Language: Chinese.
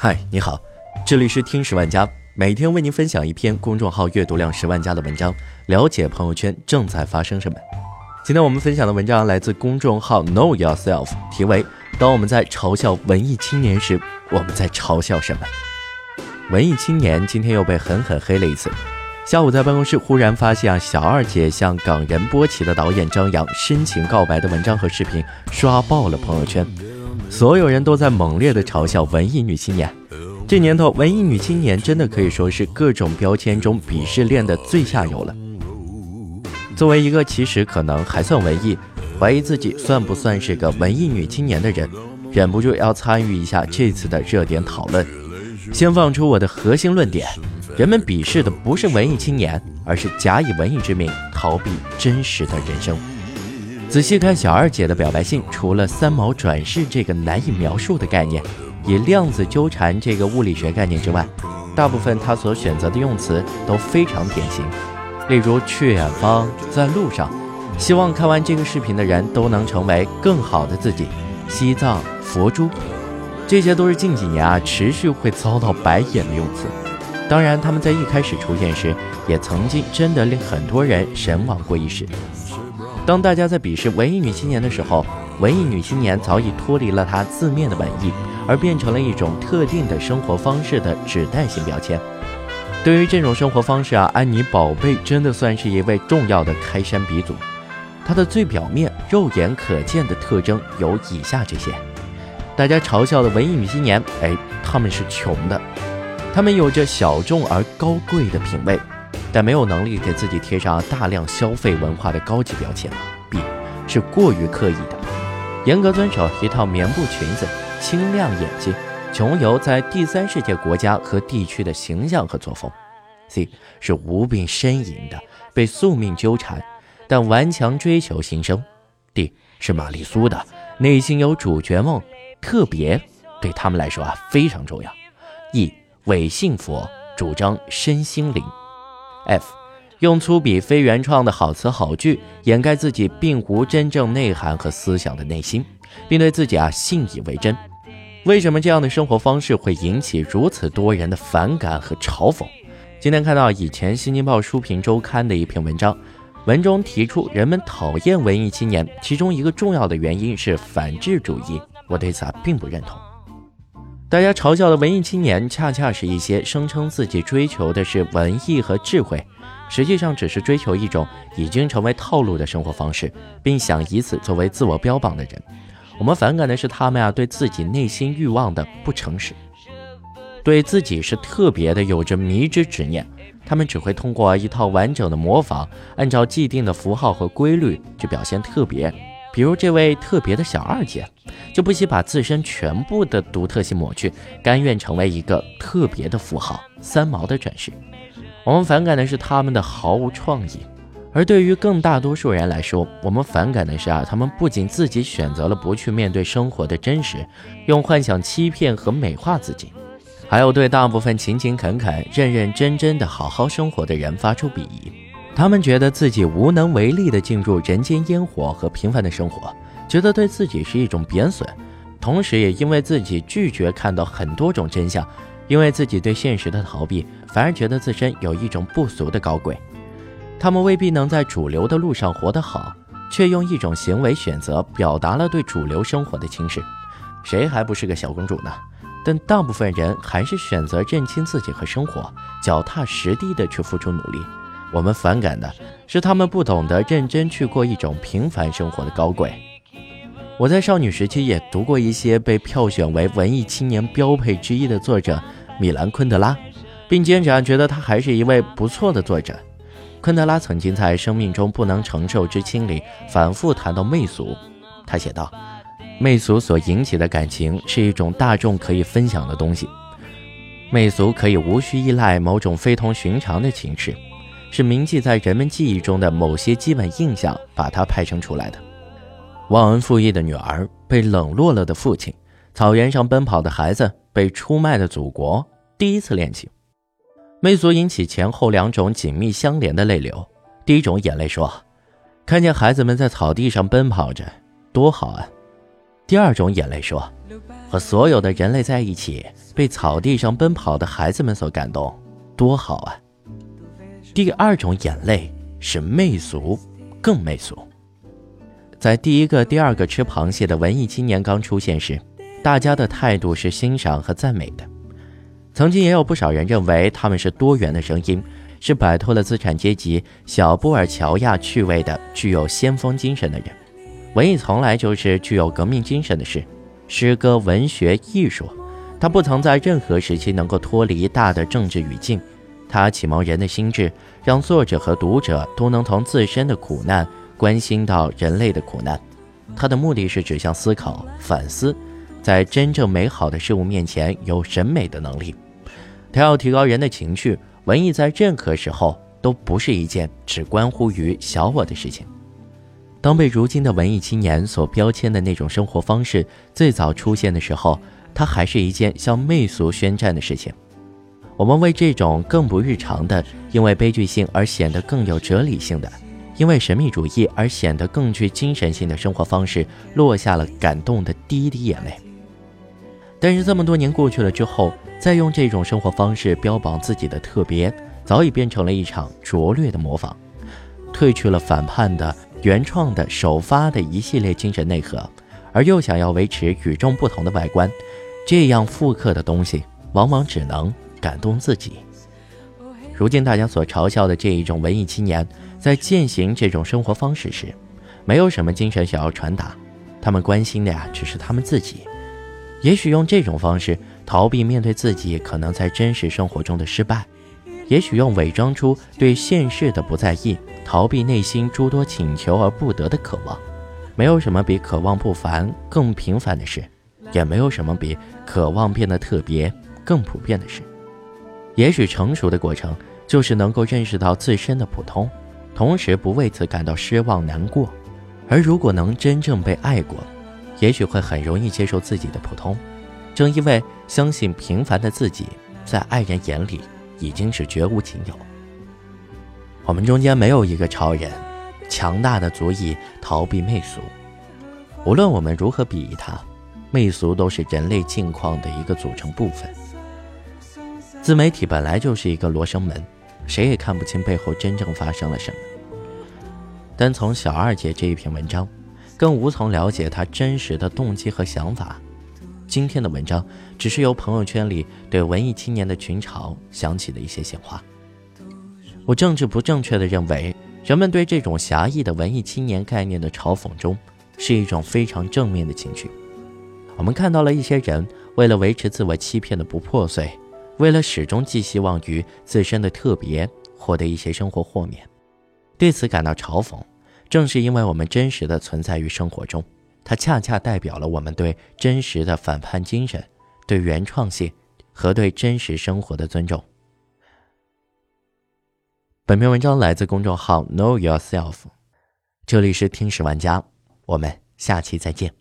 嗨，你好，这里是听十万加，每天为您分享一篇公众号阅读量十万加的文章，了解朋友圈正在发生什么。今天我们分享的文章来自公众号 Know Yourself，题为“当我们在嘲笑文艺青年时，我们在嘲笑什么？”文艺青年今天又被狠狠黑了一次。下午在办公室忽然发现啊，小二姐向港人波奇的导演张扬深情告白的文章和视频刷爆了朋友圈。所有人都在猛烈地嘲笑文艺女青年。这年头，文艺女青年真的可以说是各种标签中鄙视链的最下游了。作为一个其实可能还算文艺，怀疑自己算不算是个文艺女青年的人，忍不住要参与一下这次的热点讨论。先放出我的核心论点：人们鄙视的不是文艺青年，而是假以文艺之名逃避真实的人生。仔细看小二姐的表白信，除了三毛转世这个难以描述的概念，以量子纠缠这个物理学概念之外，大部分她所选择的用词都非常典型。例如去远方，在路上，希望看完这个视频的人都能成为更好的自己。西藏佛珠，这些都是近几年啊持续会遭到白眼的用词。当然，他们在一开始出现时，也曾经真的令很多人神往过一时。当大家在鄙视文艺女青年的时候，文艺女青年早已脱离了她字面的文艺，而变成了一种特定的生活方式的指代性标签。对于这种生活方式啊，安妮宝贝真的算是一位重要的开山鼻祖。她的最表面、肉眼可见的特征有以下这些：大家嘲笑的文艺女青年，哎，她们是穷的，她们有着小众而高贵的品味。但没有能力给自己贴上大量消费文化的高级标签。B 是过于刻意的，严格遵守一套棉布裙子、清亮眼睛、穷游在第三世界国家和地区的形象和作风。C 是无病呻吟的，被宿命纠缠，但顽强追求新生。D 是玛丽苏的，内心有主角梦，特别对他们来说啊非常重要。E 伪信佛，主张身心灵。F，用粗鄙非原创的好词好句掩盖自己并无真正内涵和思想的内心，并对自己啊信以为真。为什么这样的生活方式会引起如此多人的反感和嘲讽？今天看到以前《新京报书评周刊》的一篇文章，文中提出人们讨厌文艺青年，其中一个重要的原因是反智主义。我对此啊并不认同。大家嘲笑的文艺青年，恰恰是一些声称自己追求的是文艺和智慧，实际上只是追求一种已经成为套路的生活方式，并想以此作为自我标榜的人。我们反感的是他们啊，对自己内心欲望的不诚实，对自己是特别的有着迷之执念。他们只会通过一套完整的模仿，按照既定的符号和规律去表现特别。比如这位特别的小二姐，就不惜把自身全部的独特性抹去，甘愿成为一个特别的符号——三毛的转世。我们反感的是他们的毫无创意，而对于更大多数人来说，我们反感的是啊，他们不仅自己选择了不去面对生活的真实，用幻想欺骗和美化自己，还有对大部分勤勤恳恳、认认真真的好好生活的人发出鄙夷。他们觉得自己无能为力地进入人间烟火和平凡的生活，觉得对自己是一种贬损，同时也因为自己拒绝看到很多种真相，因为自己对现实的逃避，反而觉得自身有一种不俗的高贵。他们未必能在主流的路上活得好，却用一种行为选择表达了对主流生活的轻视。谁还不是个小公主呢？但大部分人还是选择认清自己和生活，脚踏实地的去付出努力。我们反感的是他们不懂得认真去过一种平凡生活的高贵。我在少女时期也读过一些被票选为文艺青年标配之一的作者米兰昆德拉，并坚持觉得他还是一位不错的作者。昆德拉曾经在《生命中不能承受之轻》里反复谈到媚俗，他写道：“媚俗所引起的感情是一种大众可以分享的东西，媚俗可以无需依赖某种非同寻常的情势。”是铭记在人们记忆中的某些基本印象，把它派生出来的。忘恩负义的女儿，被冷落了的父亲，草原上奔跑的孩子，被出卖的祖国，第一次恋情，媚俗引起前后两种紧密相连的泪流。第一种眼泪说：“看见孩子们在草地上奔跑着，多好啊！”第二种眼泪说：“和所有的人类在一起，被草地上奔跑的孩子们所感动，多好啊！第二种眼泪是媚俗，更媚俗。在第一个、第二个吃螃蟹的文艺青年刚出现时，大家的态度是欣赏和赞美的。曾经也有不少人认为他们是多元的声音，是摆脱了资产阶级小布尔乔亚趣味的、具有先锋精神的人。文艺从来就是具有革命精神的事。诗歌、文学、艺术，它不曾在任何时期能够脱离大的政治语境。它启蒙人的心智，让作者和读者都能从自身的苦难关心到人类的苦难。它的目的是指向思考、反思，在真正美好的事物面前有审美的能力。它要提高人的情绪。文艺在任何时候都不是一件只关乎于小我的事情。当被如今的文艺青年所标签的那种生活方式最早出现的时候，它还是一件向媚俗宣战的事情。我们为这种更不日常的，因为悲剧性而显得更有哲理性的，因为神秘主义而显得更具精神性的生活方式，落下了感动的第一滴眼泪。但是这么多年过去了之后，再用这种生活方式标榜自己的特别，早已变成了一场拙劣的模仿，褪去了反叛的。原创的首发的一系列精神内核，而又想要维持与众不同的外观，这样复刻的东西往往只能感动自己。如今大家所嘲笑的这一种文艺青年，在践行这种生活方式时，没有什么精神想要传达，他们关心的呀只是他们自己。也许用这种方式逃避面对自己可能在真实生活中的失败，也许用伪装出对现实的不在意。逃避内心诸多请求而不得的渴望，没有什么比渴望不凡更平凡的事，也没有什么比渴望变得特别更普遍的事。也许成熟的过程就是能够认识到自身的普通，同时不为此感到失望难过。而如果能真正被爱过，也许会很容易接受自己的普通。正因为相信平凡的自己，在爱人眼里已经是绝无仅有。我们中间没有一个超人，强大的足以逃避媚俗。无论我们如何鄙夷它，媚俗都是人类境况的一个组成部分。自媒体本来就是一个罗生门，谁也看不清背后真正发生了什么。单从小二姐这一篇文章，更无从了解她真实的动机和想法。今天的文章只是由朋友圈里对文艺青年的群嘲想起的一些闲话。我政治不正确的认为，人们对这种狭义的文艺青年概念的嘲讽中，是一种非常正面的情绪。我们看到了一些人为了维持自我欺骗的不破碎，为了始终寄希望于自身的特别，获得一些生活豁免，对此感到嘲讽。正是因为我们真实的存在于生活中，它恰恰代表了我们对真实的反叛精神、对原创性和对真实生活的尊重。本篇文章来自公众号 Know Yourself，这里是听史玩家，我们下期再见。